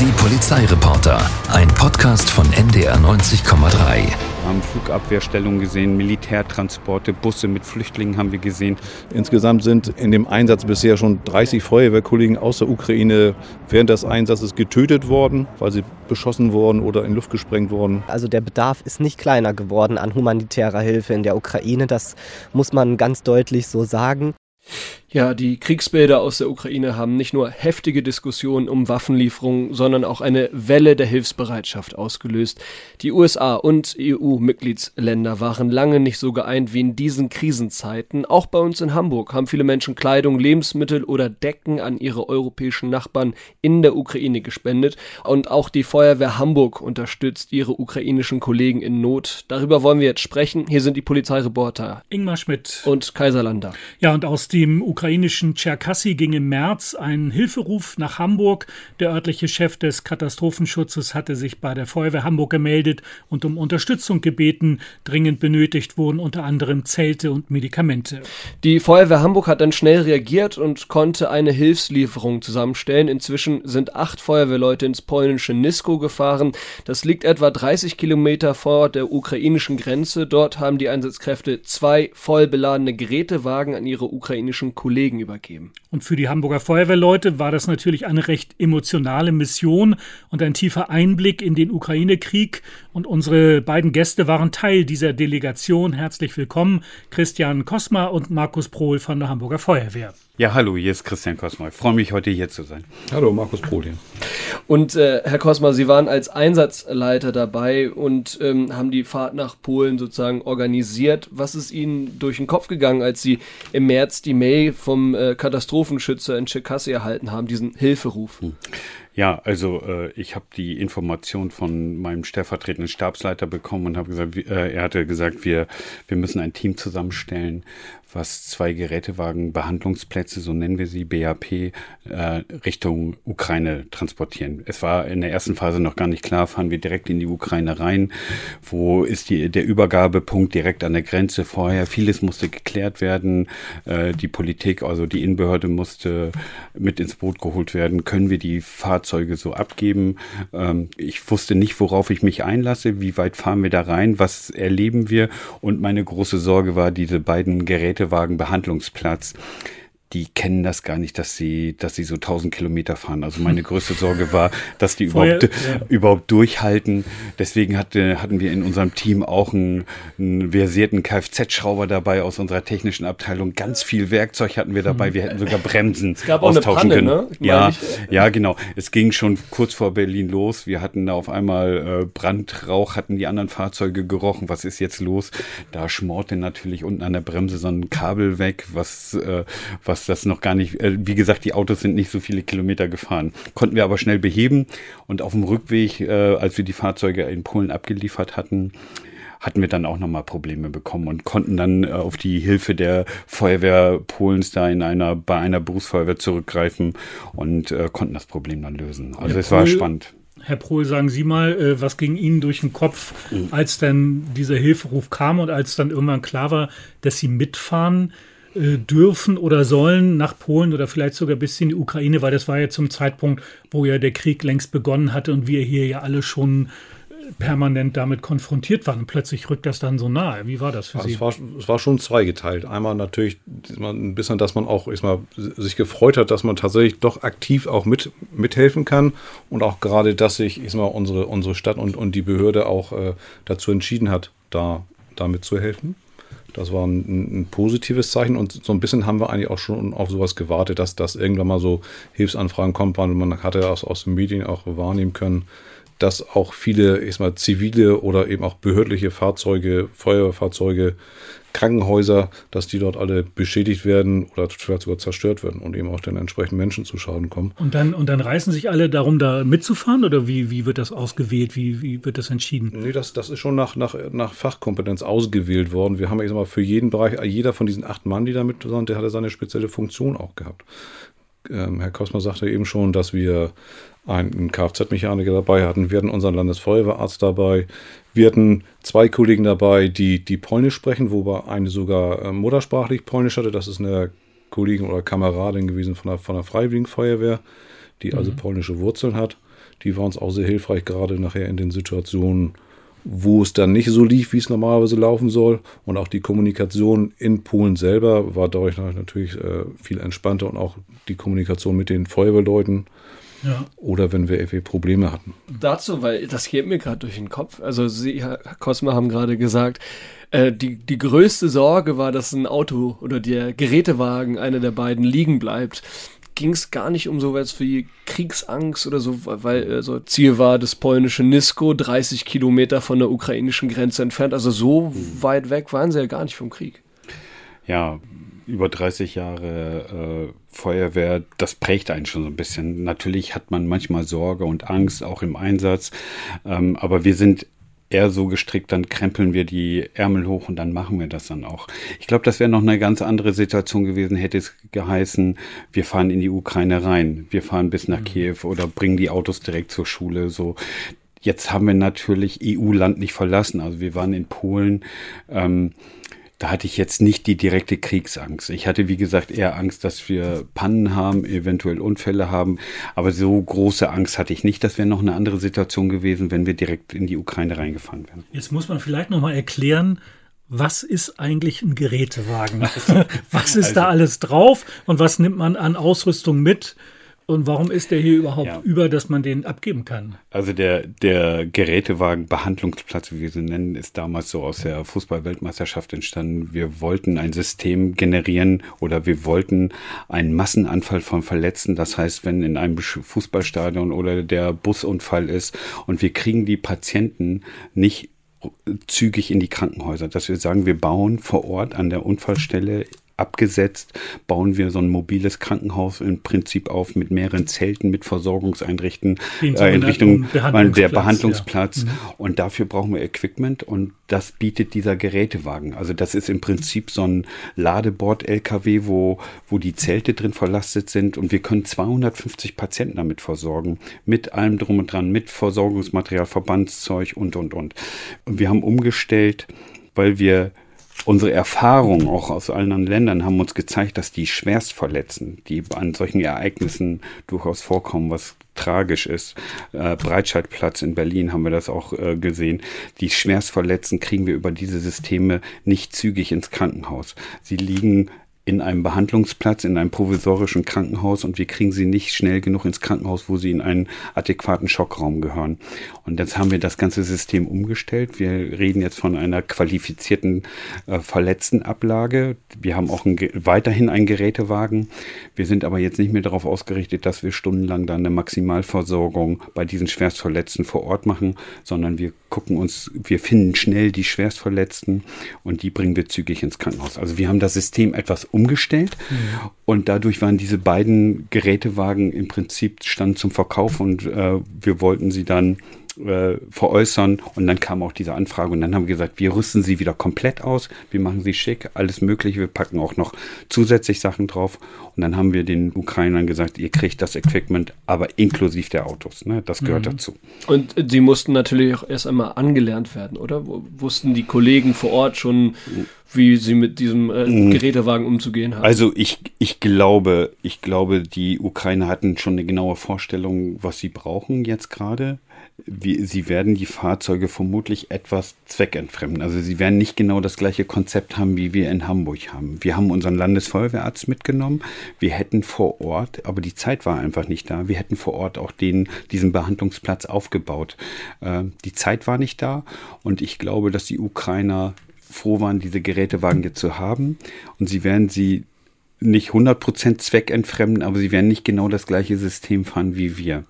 Die Polizeireporter, ein Podcast von NDR 90,3. Wir haben Flugabwehrstellungen gesehen, Militärtransporte, Busse mit Flüchtlingen haben wir gesehen. Insgesamt sind in dem Einsatz bisher schon 30 Feuerwehrkollegen aus der Ukraine während des Einsatzes getötet worden, weil sie beschossen wurden oder in Luft gesprengt wurden. Also der Bedarf ist nicht kleiner geworden an humanitärer Hilfe in der Ukraine. Das muss man ganz deutlich so sagen. Ja, die Kriegsbilder aus der Ukraine haben nicht nur heftige Diskussionen um Waffenlieferungen, sondern auch eine Welle der Hilfsbereitschaft ausgelöst. Die USA und EU-Mitgliedsländer waren lange nicht so geeint wie in diesen Krisenzeiten. Auch bei uns in Hamburg haben viele Menschen Kleidung, Lebensmittel oder Decken an ihre europäischen Nachbarn in der Ukraine gespendet. Und auch die Feuerwehr Hamburg unterstützt ihre ukrainischen Kollegen in Not. Darüber wollen wir jetzt sprechen. Hier sind die Polizeireporter Ingmar Schmidt und Kaiserlander. Ja, und aus dem ukrainischen Tscherkassy ging im März ein Hilferuf nach Hamburg. Der örtliche Chef des Katastrophenschutzes hatte sich bei der Feuerwehr Hamburg gemeldet und um Unterstützung gebeten. Dringend benötigt wurden unter anderem Zelte und Medikamente. Die Feuerwehr Hamburg hat dann schnell reagiert und konnte eine Hilfslieferung zusammenstellen. Inzwischen sind acht Feuerwehrleute ins polnische Nisko gefahren. Das liegt etwa 30 Kilometer vor der ukrainischen Grenze. Dort haben die Einsatzkräfte zwei voll beladene Gerätewagen an ihre ukrainischen Kollegen Kollegen übergeben. Und für die Hamburger Feuerwehrleute war das natürlich eine recht emotionale Mission und ein tiefer Einblick in den Ukraine-Krieg. Und unsere beiden Gäste waren Teil dieser Delegation. Herzlich willkommen, Christian Kosma und Markus Prohl von der Hamburger Feuerwehr. Ja, hallo, hier ist Christian Kosma. Ich freue mich, heute hier zu sein. Hallo, Markus hier. Und äh, Herr Kosma, Sie waren als Einsatzleiter dabei und ähm, haben die Fahrt nach Polen sozusagen organisiert. Was ist Ihnen durch den Kopf gegangen, als Sie im März die Mail vom äh, Katastrophenschützer in Tscherkassy erhalten haben, diesen Hilferuf? Hm. Ja, also äh, ich habe die Information von meinem stellvertretenden Stabsleiter bekommen und habe gesagt, äh, er hatte gesagt, wir, wir müssen ein Team zusammenstellen, was zwei Gerätewagen, Behandlungsplätze, so nennen wir sie, BAP, äh, Richtung Ukraine transportieren. Es war in der ersten Phase noch gar nicht klar, fahren wir direkt in die Ukraine rein, wo ist die, der Übergabepunkt direkt an der Grenze vorher. Vieles musste geklärt werden, äh, die Politik, also die Innenbehörde musste mit ins Boot geholt werden. Können wir die Fahrzeuge so abgeben? Ähm, ich wusste nicht, worauf ich mich einlasse, wie weit fahren wir da rein, was erleben wir und meine große Sorge war, diese beiden Geräte Gerätewagen-Behandlungsplatz die kennen das gar nicht, dass sie, dass sie so 1000 Kilometer fahren. Also meine größte Sorge war, dass die überhaupt, ja. überhaupt durchhalten. Deswegen hatte, hatten wir in unserem Team auch einen, einen versierten Kfz-Schrauber dabei aus unserer technischen Abteilung. Ganz viel Werkzeug hatten wir dabei. Wir hätten sogar Bremsen es gab auch austauschen eine Panne, können. Ne? Ja, ja, genau. Es ging schon kurz vor Berlin los. Wir hatten da auf einmal äh, Brandrauch, hatten die anderen Fahrzeuge gerochen. Was ist jetzt los? Da schmorte natürlich unten an der Bremse so ein Kabel weg, was, äh, was was das noch gar nicht, äh, wie gesagt, die Autos sind nicht so viele Kilometer gefahren. Konnten wir aber schnell beheben und auf dem Rückweg, äh, als wir die Fahrzeuge in Polen abgeliefert hatten, hatten wir dann auch nochmal Probleme bekommen und konnten dann äh, auf die Hilfe der Feuerwehr Polens da in einer, bei einer Berufsfeuerwehr zurückgreifen und äh, konnten das Problem dann lösen. Also Herr es war spannend. Herr Prohl, sagen Sie mal, äh, was ging Ihnen durch den Kopf, mhm. als dann dieser Hilferuf kam und als dann irgendwann klar war, dass Sie mitfahren? Äh, dürfen oder sollen nach Polen oder vielleicht sogar bis in die Ukraine, weil das war ja zum Zeitpunkt, wo ja der Krieg längst begonnen hatte und wir hier ja alle schon äh, permanent damit konfrontiert waren. Plötzlich rückt das dann so nahe. Wie war das für also Sie? Es war, es war schon zweigeteilt. Einmal natürlich ein bisschen, dass man auch ich mal, sich gefreut hat, dass man tatsächlich doch aktiv auch mit, mithelfen kann und auch gerade, dass sich ich mal, unsere, unsere Stadt und, und die Behörde auch äh, dazu entschieden hat, da damit zu helfen. Das war ein, ein, positives Zeichen und so ein bisschen haben wir eigentlich auch schon auf sowas gewartet, dass das irgendwann mal so Hilfsanfragen kommt, weil man hatte das aus den Medien auch wahrnehmen können, dass auch viele, ich mal, zivile oder eben auch behördliche Fahrzeuge, Feuerwehrfahrzeuge Krankenhäuser, dass die dort alle beschädigt werden oder vielleicht sogar zerstört werden und eben auch den entsprechenden Menschen zu Schaden kommen. Und dann, und dann reißen sich alle darum, da mitzufahren oder wie, wie wird das ausgewählt? Wie, wie wird das entschieden? Nee, das, das ist schon nach, nach, nach Fachkompetenz ausgewählt worden. Wir haben ja mal für jeden Bereich, jeder von diesen acht Mann, die da mit waren, der hatte seine spezielle Funktion auch gehabt. Ähm, Herr Kosmer sagte eben schon, dass wir einen Kfz-Mechaniker dabei hatten. Wir hatten unseren Landesfeuerwehrarzt dabei. Wir hatten zwei Kollegen dabei, die, die Polnisch sprechen, wobei eine sogar äh, muttersprachlich Polnisch hatte. Das ist eine Kollegin oder Kameradin gewesen von der, von der Freiwilligen Feuerwehr. die also mhm. polnische Wurzeln hat. Die war uns auch sehr hilfreich, gerade nachher in den Situationen, wo es dann nicht so lief, wie es normalerweise laufen soll. Und auch die Kommunikation in Polen selber war dadurch natürlich äh, viel entspannter und auch die Kommunikation mit den Feuerwehrleuten. Ja. Oder wenn wir irgendwie Probleme hatten. Dazu, weil das geht mir gerade durch den Kopf. Also Sie, Herr Kosma, haben gerade gesagt, äh, die, die größte Sorge war, dass ein Auto oder der Gerätewagen, einer der beiden, liegen bleibt ging es gar nicht um sowas wie Kriegsangst oder so, weil also Ziel war das polnische Nisko, 30 Kilometer von der ukrainischen Grenze entfernt. Also so mhm. weit weg waren sie ja gar nicht vom Krieg. Ja, über 30 Jahre äh, Feuerwehr, das prägt einen schon so ein bisschen. Natürlich hat man manchmal Sorge und Angst, auch im Einsatz. Ähm, aber wir sind eher so gestrickt, dann krempeln wir die Ärmel hoch und dann machen wir das dann auch. Ich glaube, das wäre noch eine ganz andere Situation gewesen, hätte es geheißen, wir fahren in die Ukraine rein, wir fahren bis nach mhm. Kiew oder bringen die Autos direkt zur Schule. So, jetzt haben wir natürlich EU-Land nicht verlassen. Also wir waren in Polen. Ähm, da hatte ich jetzt nicht die direkte Kriegsangst. Ich hatte, wie gesagt, eher Angst, dass wir Pannen haben, eventuell Unfälle haben. Aber so große Angst hatte ich nicht. Das wäre noch eine andere Situation gewesen, wenn wir direkt in die Ukraine reingefahren wären. Jetzt muss man vielleicht noch mal erklären, was ist eigentlich ein Gerätewagen? was ist also, da alles drauf und was nimmt man an Ausrüstung mit? Und warum ist der hier überhaupt ja. über, dass man den abgeben kann? Also der, der Gerätewagen Behandlungsplatz, wie wir sie nennen, ist damals so aus der Fußball-Weltmeisterschaft entstanden. Wir wollten ein System generieren oder wir wollten einen Massenanfall von Verletzten. Das heißt, wenn in einem Fußballstadion oder der Busunfall ist und wir kriegen die Patienten nicht zügig in die Krankenhäuser, dass wir sagen, wir bauen vor Ort an der Unfallstelle abgesetzt, bauen wir so ein mobiles Krankenhaus im Prinzip auf mit mehreren Zelten, mit Versorgungseinrichtungen, äh, Einrichtungen, Behandlungsplatz, der Behandlungsplatz. Ja. Mhm. Und dafür brauchen wir Equipment und das bietet dieser Gerätewagen. Also das ist im Prinzip so ein Ladebord-LKW, wo, wo die Zelte drin verlastet sind und wir können 250 Patienten damit versorgen. Mit allem drum und dran, mit Versorgungsmaterial, Verbandszeug und, und, und. Und wir haben umgestellt, weil wir Unsere Erfahrungen auch aus allen anderen Ländern haben uns gezeigt, dass die Schwerstverletzten, die an solchen Ereignissen durchaus vorkommen, was tragisch ist. Äh, Breitscheidplatz in Berlin haben wir das auch äh, gesehen. Die Schwerstverletzten kriegen wir über diese Systeme nicht zügig ins Krankenhaus. Sie liegen in einem Behandlungsplatz, in einem provisorischen Krankenhaus und wir kriegen sie nicht schnell genug ins Krankenhaus, wo sie in einen adäquaten Schockraum gehören. Und jetzt haben wir das ganze System umgestellt. Wir reden jetzt von einer qualifizierten äh, Verletztenablage. Wir haben auch ein, weiterhin einen Gerätewagen. Wir sind aber jetzt nicht mehr darauf ausgerichtet, dass wir stundenlang dann eine Maximalversorgung bei diesen Schwerstverletzten vor Ort machen, sondern wir gucken uns, wir finden schnell die Schwerstverletzten und die bringen wir zügig ins Krankenhaus. Also wir haben das System etwas umgestellt. Mhm. Und dadurch waren diese beiden Gerätewagen im Prinzip stand zum Verkauf und äh, wir wollten sie dann äh, veräußern. Und dann kam auch diese Anfrage und dann haben wir gesagt, wir rüsten sie wieder komplett aus, wir machen sie schick, alles mögliche, wir packen auch noch zusätzlich Sachen drauf. Und dann haben wir den Ukrainern gesagt, ihr kriegt das Equipment, aber inklusive der Autos. Ne? Das gehört mhm. dazu. Und sie mussten natürlich auch erst einmal angelernt werden, oder? Wussten die Kollegen vor Ort schon, wie sie mit diesem äh, mhm. Gerätewagen umzugehen haben? Also ich, ich glaube, ich glaube, die Ukrainer hatten schon eine genaue Vorstellung, was sie brauchen jetzt gerade wie, sie werden die Fahrzeuge vermutlich etwas zweckentfremden. Also sie werden nicht genau das gleiche Konzept haben, wie wir in Hamburg haben. Wir haben unseren Landesfeuerwehrarzt mitgenommen. Wir hätten vor Ort, aber die Zeit war einfach nicht da. Wir hätten vor Ort auch den, diesen Behandlungsplatz aufgebaut. Äh, die Zeit war nicht da und ich glaube, dass die Ukrainer froh waren, diese Gerätewagen jetzt zu haben und sie werden sie nicht 100% zweckentfremden, aber sie werden nicht genau das gleiche System fahren wie wir.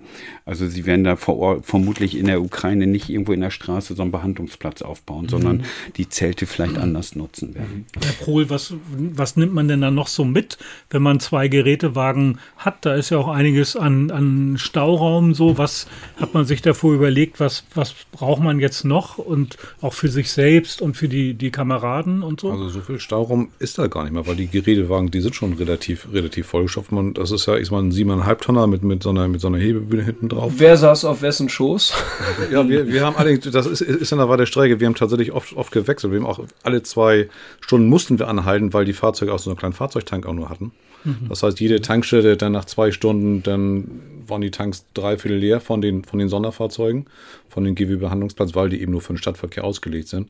Also sie werden da vor Ort, vermutlich in der Ukraine nicht irgendwo in der Straße so einen Behandlungsplatz aufbauen, mhm. sondern die Zelte vielleicht mhm. anders nutzen werden. Herr Prohl, was, was nimmt man denn da noch so mit, wenn man zwei Gerätewagen hat? Da ist ja auch einiges an, an Stauraum so. Was hat man sich davor überlegt, was, was braucht man jetzt noch und auch für sich selbst und für die, die Kameraden und so? Also so viel Stauraum ist da gar nicht mehr, weil die Gerätewagen, die sind schon relativ, relativ vollgestopft. Man, das ist ja, ich mal, ein siebeneinhalb Tonner mit, mit so einer, mit so einer Hebebühne hinten drauf. Wer saß auf wessen Schoß? Ja, wir, wir haben allerdings, das ist, ist in der Weite Strecke, wir haben tatsächlich oft, oft gewechselt. Wir haben auch alle zwei Stunden mussten wir anhalten, weil die Fahrzeuge auch so einen kleinen Fahrzeugtank auch nur hatten. Das heißt, jede Tankstelle dann nach zwei Stunden, dann waren die Tanks dreiviertel leer von den, von den Sonderfahrzeugen, von den GW-Behandlungsplatz, weil die eben nur für den Stadtverkehr ausgelegt sind.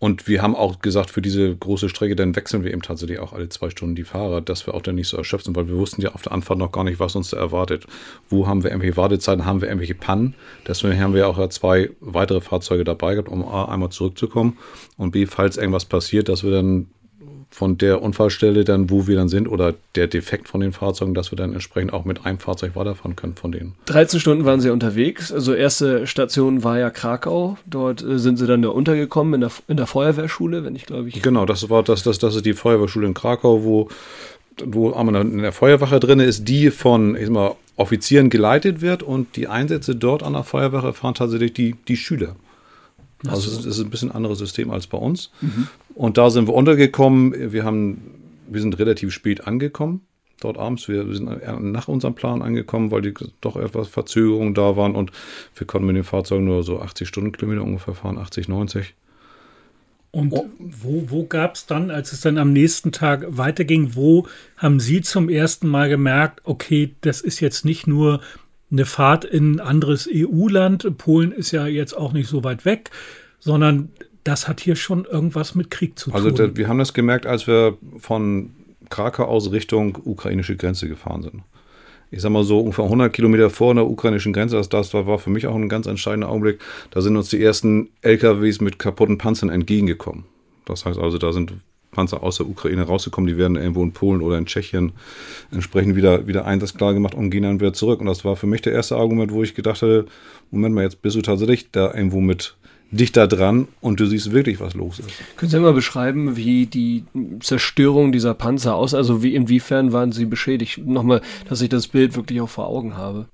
Und wir haben auch gesagt, für diese große Strecke, dann wechseln wir eben tatsächlich auch alle zwei Stunden die Fahrer, dass wir auch dann nicht so erschöpft sind, weil wir wussten ja auf der Anfahrt noch gar nicht, was uns da erwartet. Wo haben wir irgendwelche Wartezeiten, haben wir irgendwelche Pannen? Deswegen haben wir auch zwei weitere Fahrzeuge dabei gehabt, um A, einmal zurückzukommen und B, falls irgendwas passiert, dass wir dann von der Unfallstelle dann, wo wir dann sind, oder der Defekt von den Fahrzeugen, dass wir dann entsprechend auch mit einem Fahrzeug weiterfahren können von denen. 13 Stunden waren sie unterwegs. Also erste Station war ja Krakau. Dort äh, sind sie dann da untergekommen in der, in der Feuerwehrschule, wenn ich glaube ich. Genau, das war das, das, das ist die Feuerwehrschule in Krakau, wo, wo einmal in der Feuerwache drin ist, die von ich sag mal, Offizieren geleitet wird und die Einsätze dort an der Feuerwache fahren tatsächlich die, die Schüler. Also es ist ein bisschen anderes System als bei uns. Und da sind wir untergekommen. Wir haben, wir sind relativ spät angekommen. Dort abends. Wir sind nach unserem Plan angekommen, weil die doch etwas Verzögerungen da waren und wir konnten mit den Fahrzeugen nur so 80 Stundenkilometer ungefähr fahren, 80, 90. Und wo, wo gab es dann, als es dann am nächsten Tag weiterging, wo haben Sie zum ersten Mal gemerkt, okay, das ist jetzt nicht nur eine Fahrt in ein anderes EU-Land, Polen ist ja jetzt auch nicht so weit weg, sondern das hat hier schon irgendwas mit Krieg zu Also tun. da, wir haben das gemerkt, als wir von Krakau aus Richtung ukrainische Grenze gefahren sind. Ich sag mal so ungefähr 100 Kilometer vor der ukrainischen Grenze, das, das war für mich auch ein ganz entscheidender Augenblick, da sind uns die ersten LKWs mit kaputten Panzern entgegengekommen. Das heißt also, da sind Panzer aus der Ukraine rausgekommen, die werden irgendwo in Polen oder in Tschechien entsprechend wieder, wieder einsatzklar gemacht und gehen dann wieder zurück. Und das war für mich der erste Argument, wo ich gedacht hatte, Moment mal, jetzt bist du tatsächlich da irgendwo mit dichter dran und du siehst wirklich, was los ist. Können Sie mal beschreiben, wie die Zerstörung dieser Panzer aus, also wie inwiefern waren sie beschädigt? Nochmal, dass ich das Bild wirklich auch vor Augen habe.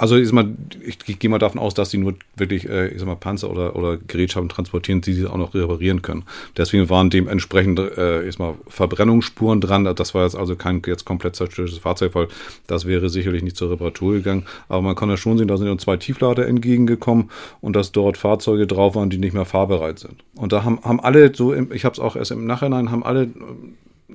Also ich, mal, ich, ich gehe mal davon aus, dass die nur wirklich, äh, ich sag mal, Panzer oder, oder Gerätschaften transportieren, die sie auch noch reparieren können. Deswegen waren dementsprechend äh, ich sag mal, Verbrennungsspuren dran. Das war jetzt also kein jetzt komplett zerstörtes Fahrzeug, weil das wäre sicherlich nicht zur Reparatur gegangen. Aber man kann ja schon sehen, da sind uns zwei Tieflader entgegengekommen und dass dort Fahrzeuge drauf waren, die nicht mehr fahrbereit sind. Und da haben, haben alle so, im, ich habe es auch erst im Nachhinein, haben alle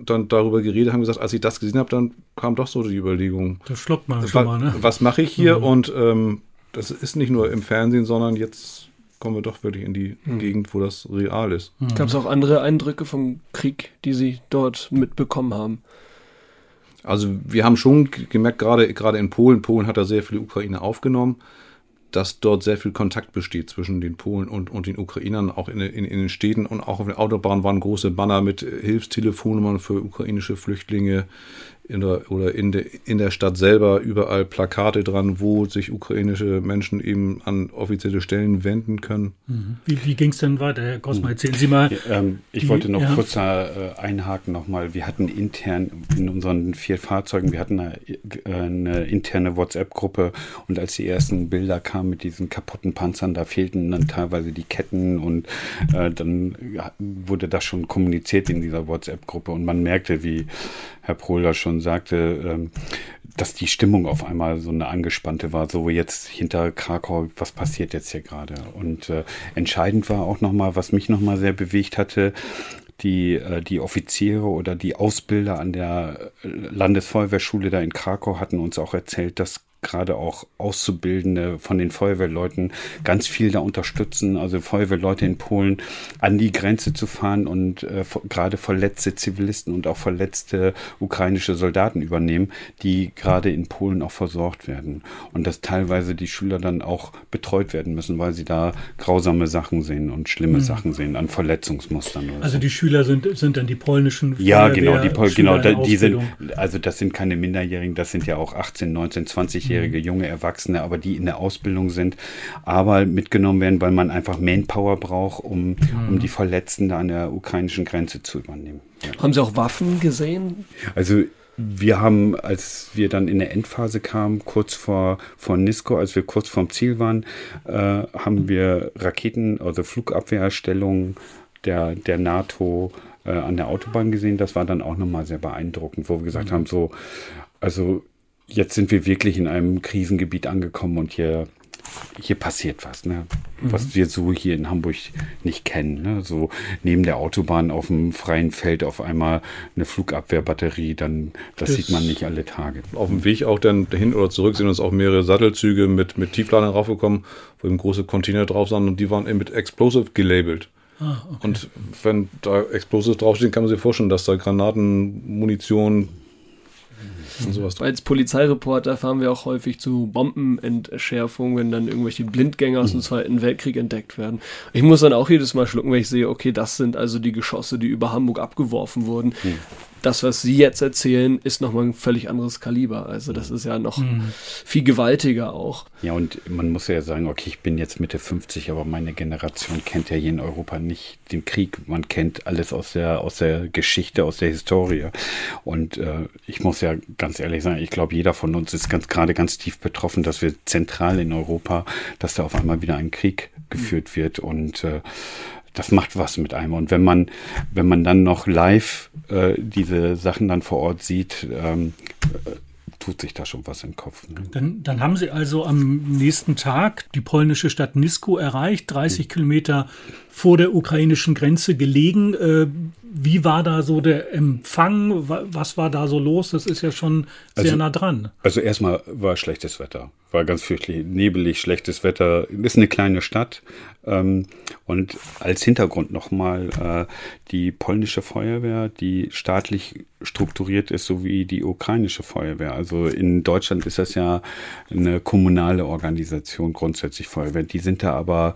dann darüber geredet, haben gesagt, als ich das gesehen habe, dann kam doch so die Überlegung. Das schluckt man schon mal, ne? Was mache ich hier? Und ähm, das ist nicht nur im Fernsehen, sondern jetzt kommen wir doch wirklich in die Gegend, wo das real ist. Gab es auch andere Eindrücke vom Krieg, die Sie dort mitbekommen haben? Also wir haben schon gemerkt, gerade gerade in Polen, Polen hat da sehr viele Ukrainer aufgenommen, dass dort sehr viel Kontakt besteht zwischen den Polen und, und den Ukrainern, auch in, in, in den Städten und auch auf der Autobahn waren große Banner mit Hilfstelefonnummern für ukrainische Flüchtlinge in der, oder in der, in der Stadt selber überall Plakate dran, wo sich ukrainische Menschen eben an offizielle Stellen wenden können. Wie, wie ging es denn weiter, Herr Grossmann? Erzählen Sie mal. Ja, ähm, ich Die- wollte noch ja. kurz da, äh, einhaken nochmal. Wir hatten intern in unseren vier Fahrzeugen, wir hatten eine, eine interne WhatsApp-Gruppe und als die ersten Bilder kamen mit diesen kaputten Panzern, da fehlten dann teilweise die Ketten und äh, dann ja, wurde das schon kommuniziert in dieser WhatsApp-Gruppe und man merkte, wie Herr Prohler schon sagte, ähm, dass die Stimmung auf einmal so eine angespannte war, so jetzt hinter Krakau, was passiert jetzt hier gerade? Und äh, entscheidend war auch nochmal, was mich nochmal sehr bewegt hatte, die, äh, die Offiziere oder die Ausbilder an der äh, Landesfeuerwehrschule da in Krakau hatten uns auch erzählt, dass gerade auch Auszubildende von den Feuerwehrleuten ganz viel da unterstützen, also Feuerwehrleute in Polen an die Grenze zu fahren und äh, gerade verletzte Zivilisten und auch verletzte ukrainische Soldaten übernehmen, die gerade in Polen auch versorgt werden. Und dass teilweise die Schüler dann auch betreut werden müssen, weil sie da grausame Sachen sehen und schlimme Sachen sehen an Verletzungsmustern. Also so. die Schüler sind, sind dann die polnischen Ja, genau, die, Pol- genau, da- die sind, also das sind keine Minderjährigen, das sind ja auch 18, 19, 20-jährige junge Erwachsene, aber die in der Ausbildung sind, aber mitgenommen werden, weil man einfach Manpower braucht, um, um die Verletzten da an der ukrainischen Grenze zu übernehmen. Ja. Haben Sie auch Waffen gesehen? Also wir haben, als wir dann in der Endphase kamen, kurz vor, vor Nisko, als wir kurz vorm Ziel waren, äh, haben wir Raketen, also Flugabwehrstellungen der, der NATO äh, an der Autobahn gesehen. Das war dann auch nochmal sehr beeindruckend, wo wir gesagt mhm. haben, so, also jetzt sind wir wirklich in einem Krisengebiet angekommen und hier hier passiert was, ne? Mhm. was wir so hier in Hamburg nicht kennen. Ne? So neben der Autobahn auf dem freien Feld auf einmal eine Flugabwehrbatterie, dann das, das, sieht man nicht alle Tage. Auf dem Weg auch dann hin oder zurück sind uns auch mehrere Sattelzüge mit, mit Tiefladern raufgekommen, wo eben große Container drauf sind und die waren eben mit Explosive gelabelt. Ah, okay. Und wenn da Explosives draufstehen, kann man sich vorstellen, dass da Granaten, Munition, sowas. Als Polizeireporter fahren wir auch häufig zu Bombenentschärfungen, wenn dann irgendwelche Blindgänger aus dem mhm. Zweiten Weltkrieg entdeckt werden. Ich muss dann auch jedes Mal schlucken, wenn ich sehe, okay, das sind also die Geschosse, die über Hamburg abgeworfen wurden. Mhm das, was Sie jetzt erzählen, ist nochmal ein völlig anderes Kaliber. Also das ist ja noch mhm. viel gewaltiger auch. Ja, und man muss ja sagen, okay, ich bin jetzt Mitte 50, aber meine Generation kennt ja hier in Europa nicht den Krieg. Man kennt alles aus der, aus der Geschichte, aus der Historie. Und äh, ich muss ja ganz ehrlich sagen, ich glaube, jeder von uns ist ganz gerade ganz tief betroffen, dass wir zentral in Europa, dass da auf einmal wieder ein Krieg geführt wird. Und äh, das macht was mit einem. Und wenn man, wenn man dann noch live äh, diese Sachen dann vor Ort sieht, ähm, äh, tut sich da schon was im Kopf. Ne? Dann, dann haben Sie also am nächsten Tag die polnische Stadt Nisko erreicht, 30 mhm. Kilometer vor der ukrainischen Grenze gelegen. Äh, wie war da so der Empfang? Was war da so los? Das ist ja schon sehr also, nah dran. Also erstmal war schlechtes Wetter. War ganz fürchterlich nebelig, schlechtes Wetter. Ist eine kleine Stadt. Ähm, und als Hintergrund nochmal äh, die polnische Feuerwehr, die staatlich strukturiert ist, sowie die ukrainische Feuerwehr. Also in Deutschland ist das ja eine kommunale Organisation, grundsätzlich Feuerwehr. Die sind da aber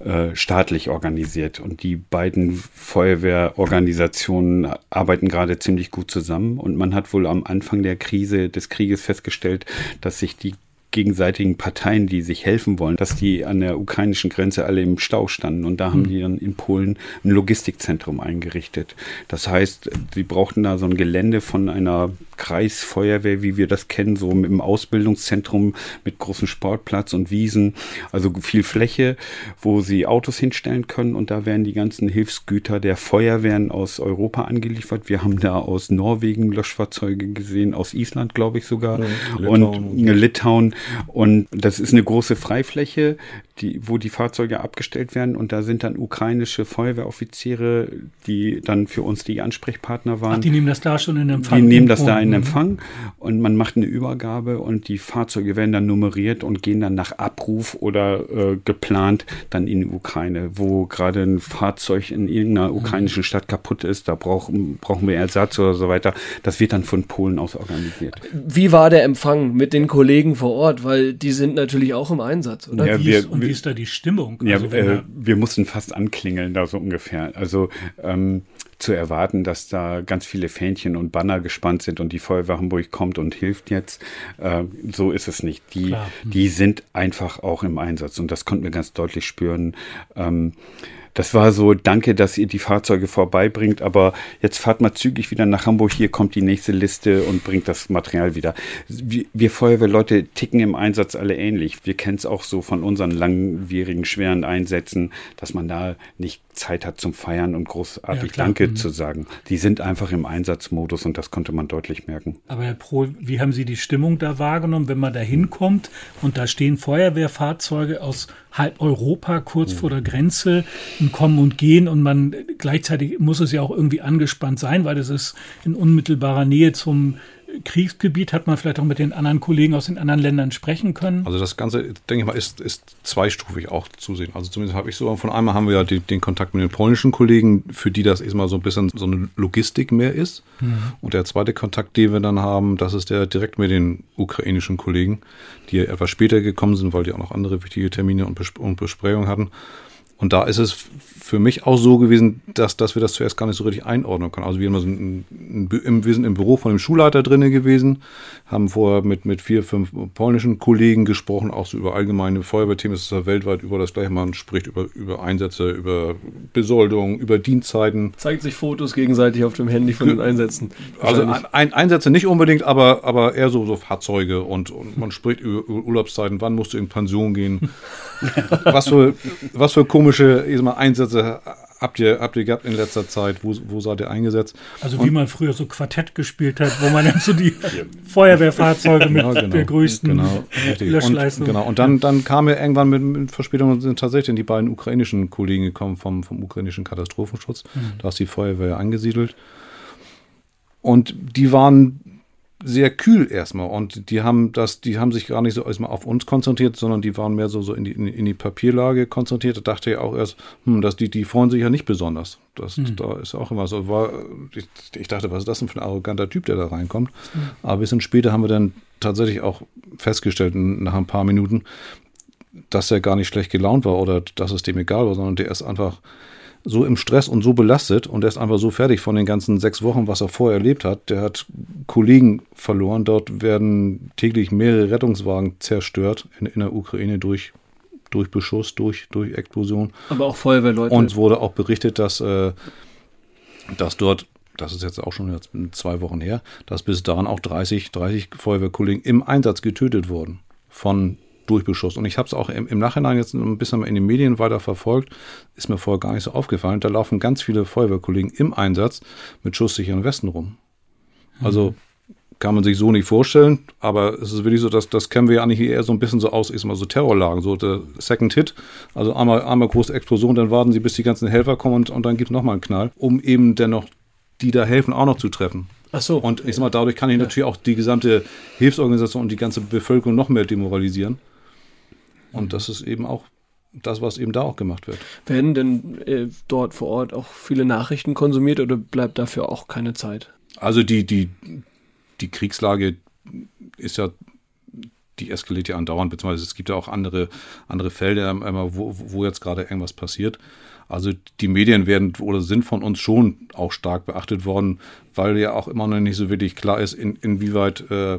äh, staatlich organisiert. Und die beiden Feuerwehrorganisationen arbeiten gerade ziemlich gut zusammen. Und man hat wohl am Anfang der Krise des Krieges festgestellt, dass sich die gegenseitigen Parteien, die sich helfen wollen, dass die an der ukrainischen Grenze alle im Stau standen. Und da haben mhm. die dann in Polen ein Logistikzentrum eingerichtet. Das heißt, sie brauchten da so ein Gelände von einer Kreisfeuerwehr, wie wir das kennen, so mit einem Ausbildungszentrum mit großem Sportplatz und Wiesen, also viel Fläche, wo sie Autos hinstellen können und da werden die ganzen Hilfsgüter der Feuerwehren aus Europa angeliefert. Wir haben da aus Norwegen Löschfahrzeuge gesehen, aus Island, glaube ich sogar, ja, Litauen. und Litauen. Und das ist eine große Freifläche, die, wo die Fahrzeuge abgestellt werden und da sind dann ukrainische Feuerwehroffiziere, die dann für uns die Ansprechpartner waren. Ach, die nehmen das da schon in Empfang. Die nehmen das da in Empfang und man macht eine Übergabe und die Fahrzeuge werden dann nummeriert und gehen dann nach Abruf oder äh, geplant dann in die Ukraine, wo gerade ein Fahrzeug in irgendeiner ukrainischen Stadt kaputt ist, da brauchen, brauchen wir Ersatz oder so weiter. Das wird dann von Polen aus organisiert. Wie war der Empfang mit den Kollegen vor Ort? Weil die sind natürlich auch im Einsatz, oder? Ja, wir, wie ist da die Stimmung? Ja, also, äh, wir mussten fast anklingeln da so ungefähr. Also ähm, zu erwarten, dass da ganz viele Fähnchen und Banner gespannt sind und die Feuerwehr Hamburg kommt und hilft jetzt. Äh, so ist es nicht. Die, Klar. die sind einfach auch im Einsatz und das konnten wir ganz deutlich spüren. Ähm, das war so, danke, dass ihr die Fahrzeuge vorbeibringt, aber jetzt fahrt mal zügig wieder nach Hamburg, hier kommt die nächste Liste und bringt das Material wieder. Wir, wir Feuerwehrleute ticken im Einsatz alle ähnlich. Wir kennen es auch so von unseren langwierigen, schweren Einsätzen, dass man da nicht Zeit hat zum Feiern und großartig ja, Danke mhm. zu sagen. Die sind einfach im Einsatzmodus und das konnte man deutlich merken. Aber Herr Prohl, wie haben Sie die Stimmung da wahrgenommen, wenn man da hinkommt und da stehen Feuerwehrfahrzeuge aus halb Europa kurz mhm. vor der Grenze, ein Kommen und Gehen und man gleichzeitig muss es ja auch irgendwie angespannt sein, weil es ist in unmittelbarer Nähe zum Kriegsgebiet? Hat man vielleicht auch mit den anderen Kollegen aus den anderen Ländern sprechen können? Also das Ganze, denke ich mal, ist, ist zweistufig auch zu sehen. Also zumindest habe ich so, von einmal haben wir ja den, den, Kontakt mit den polnischen Kollegen, für die das erstmal so ein bisschen so eine Logistik mehr ist. Mhm. Und der zweite Kontakt, den wir dann haben, das ist der direkt mit den ukrainischen Kollegen, die etwas später gekommen sind, weil die auch noch andere wichtige Termine und, Bes und Besprechungen hatten. Und da ist es für mich auch so gewesen, dass, dass wir das zuerst gar nicht so richtig einordnen können. Also wir, haben so ein, ein, wir sind im Büro von dem Schulleiter drinne gewesen, haben vorher mit, mit vier, fünf polnischen Kollegen gesprochen, auch so über allgemeine Feuerwehrthemen. Es ist ja weltweit über das gleiche. Man spricht über, über Einsätze, über Besoldung, über Dienstzeiten. Zeigt sich Fotos gegenseitig auf dem Handy von den Einsätzen. Also ein, Einsätze nicht unbedingt, aber, aber eher so, so Fahrzeuge und, und man spricht über, über Urlaubszeiten, wann musst du in Pension gehen. was, für, was für komische ich sag mal, Einsätze habt ihr, habt ihr gehabt in letzter Zeit? Wo, wo seid ihr eingesetzt? Also wie man früher so Quartett gespielt hat, wo man dann so die Feuerwehrfahrzeuge mit Ja, genau. der größten Genau. Löschleistung. Und, genau. und dann, dann kam er irgendwann mit, mit Verspätung und sind tatsächlich die beiden ukrainischen Kollegen gekommen vom, vom ukrainischen Katastrophenschutz. Da ist die Feuerwehr angesiedelt. Und die waren sehr kühl erstmal und die haben das, die haben sich gar nicht so erstmal auf uns konzentriert, sondern die waren mehr so, so in, die, in die Papierlage konzentriert. Da dachte ich auch erst, hm, dass die, die freuen sich ja nicht besonders. Das, Da ist auch immer so. War, ich, ich dachte, was ist das denn für ein arroganter Typ, der da reinkommt? Aber ein bisschen später haben wir dann tatsächlich auch festgestellt, nach ein paar Minuten, dass er gar nicht schlecht gelaunt war oder dass es dem egal war, sondern der ist einfach so im Stress und so belastet und er ist einfach so fertig von den ganzen sechs Wochen, was er vorher erlebt hat. Der hat Kollegen verloren. Dort werden täglich mehrere Rettungswagen zerstört in, in der Ukraine durch, durch Beschuss, durch, durch Explosion. Aber auch Feuerwehrleute. Und es wurde auch berichtet, dass, äh, dass dort, das ist jetzt auch schon zwei Wochen her, dass bis dahin auch 30, 30 Feuerwehrkollegen im Einsatz getötet wurden von Durchbeschuss. Und ich habe es auch im, im Nachhinein jetzt ein bisschen in den Medien weiter verfolgt, ist mir vorher gar nicht so aufgefallen. Da laufen ganz viele Feuerwehrkollegen im Einsatz mit schusssicheren Westen rum. Also kann man sich so nicht vorstellen, aber es ist wirklich so, dass das kennen wir ja eigentlich eher so ein bisschen so aus, ist mal so Terrorlagen, so der Second Hit, also einmal, einmal große Explosion, dann warten sie, bis die ganzen Helfer kommen und, und dann gibt es nochmal einen Knall, um eben dennoch die da helfen, auch noch zu treffen. Ach so. Und ich sag mal, dadurch kann ich natürlich auch die gesamte Hilfsorganisation und die ganze Bevölkerung noch mehr demoralisieren. Und das ist eben auch das, was eben da auch gemacht wird. Werden denn äh, dort vor Ort auch viele Nachrichten konsumiert oder bleibt dafür auch keine Zeit? Also die, die, die Kriegslage ist ja, die eskaliert ja andauernd, beziehungsweise es gibt ja auch andere, andere Felder, ähm, wo, wo jetzt gerade irgendwas passiert. Also die Medien werden oder sind von uns schon auch stark beachtet worden, weil ja auch immer noch nicht so wirklich klar ist, in, inwieweit äh,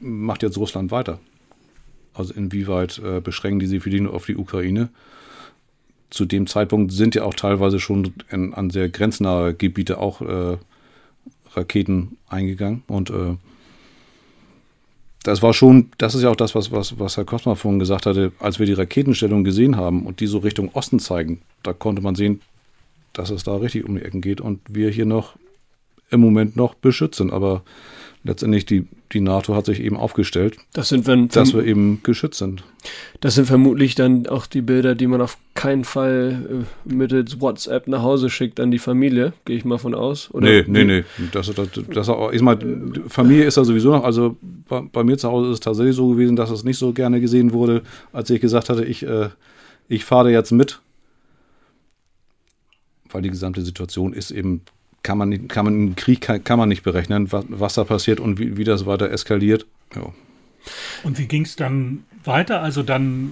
macht jetzt Russland weiter. Also inwieweit äh, beschränken die sich wirklich nur auf die Ukraine. Zu dem Zeitpunkt sind ja auch teilweise schon in, an sehr grenznahe Gebiete auch äh, Raketen eingegangen. Und äh, das war schon, das ist ja auch das, was, was, was Herr Kosma vorhin gesagt hatte, als wir die Raketenstellung gesehen haben und die so Richtung Osten zeigen, da konnte man sehen, dass es da richtig um die Ecken geht und wir hier noch im Moment noch beschützen. Aber letztendlich die, die NATO hat sich eben aufgestellt, Das sind, wenn, dass wir eben geschützt sind. das sind vermutlich dann auch die Bilder, die man auf keinen Fall äh, mittels WhatsApp nach Hause schickt an die Familie, gehe ich mal von aus. Oder nee, nee, nee. Das, das, das, auch- ich mal, Familie ist da sowieso noch, also bei, bei mir zu Hause ist es tatsächlich so gewesen, dass es nicht so gerne gesehen wurde, als ich gesagt hatte, ich, äh, ich fahre jetzt mit. Weil die gesamte Situation ist eben, kann man, nicht- kann man im Krieg kann, kann man nicht berechnen, was, was da passiert und wie, wie das weiter eskaliert. Ja. Und wie ging es dann weiter? Also dann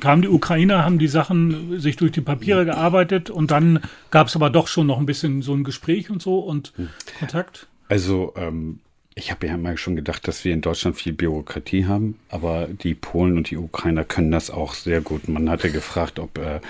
kamen die Ukrainer, haben die Sachen sich durch die Papiere gearbeitet und dann gab es aber doch schon noch ein bisschen so ein Gespräch und so und Kontakt. Also, ähm, ich habe ja immer schon gedacht, dass wir in Deutschland viel Bürokratie haben, aber die Polen und die Ukrainer können das auch sehr gut. Man hatte gefragt, ob äh,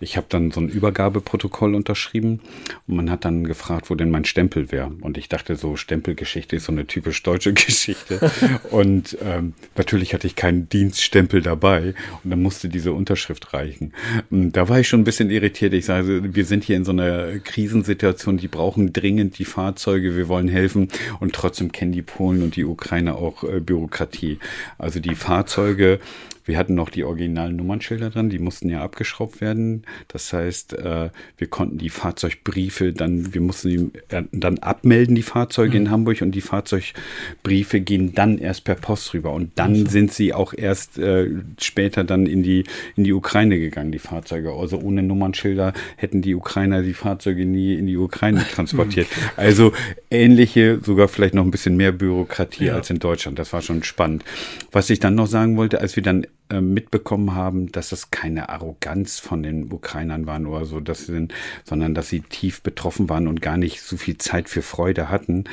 ich habe dann so ein Übergabeprotokoll unterschrieben und man hat dann gefragt, wo denn mein Stempel wäre. Und ich dachte so, Stempelgeschichte ist so eine typisch deutsche Geschichte. und ähm, natürlich hatte ich keinen Dienststempel dabei und dann musste diese Unterschrift reichen. Und Da war ich schon ein bisschen irritiert. Ich sage, wir sind hier in so einer Krisensituation, die brauchen dringend die Fahrzeuge, wir wollen helfen und trotzdem kennen die Polen und die Ukrainer auch äh, Bürokratie. Also die Fahrzeuge, wir hatten noch die originalen Nummernschilder dran, die mussten ja abgeschraubt werden. Das heißt, äh, wir konnten die Fahrzeugbriefe dann, wir mussten die äh, dann abmelden, die Fahrzeuge in Hamburg und die Fahrzeugbriefe gehen dann erst per Post rüber und dann sind sie auch erst äh, später dann in die, in die Ukraine gegangen, die Fahrzeuge. Also ohne Nummernschilder hätten die Ukrainer die Fahrzeuge nie in die Ukraine transportiert. Also ähnliche, sogar vielleicht noch ein bisschen mehr Bürokratie Ja. als in Deutschland. Das war schon spannend. Was ich dann noch sagen wollte, als wir dann äh, mitbekommen haben, dass das keine Arroganz von den Ukrainern waren oder so, dass sie, sondern dass sie tief betroffen waren und gar nicht so viel Zeit für Freude hatten.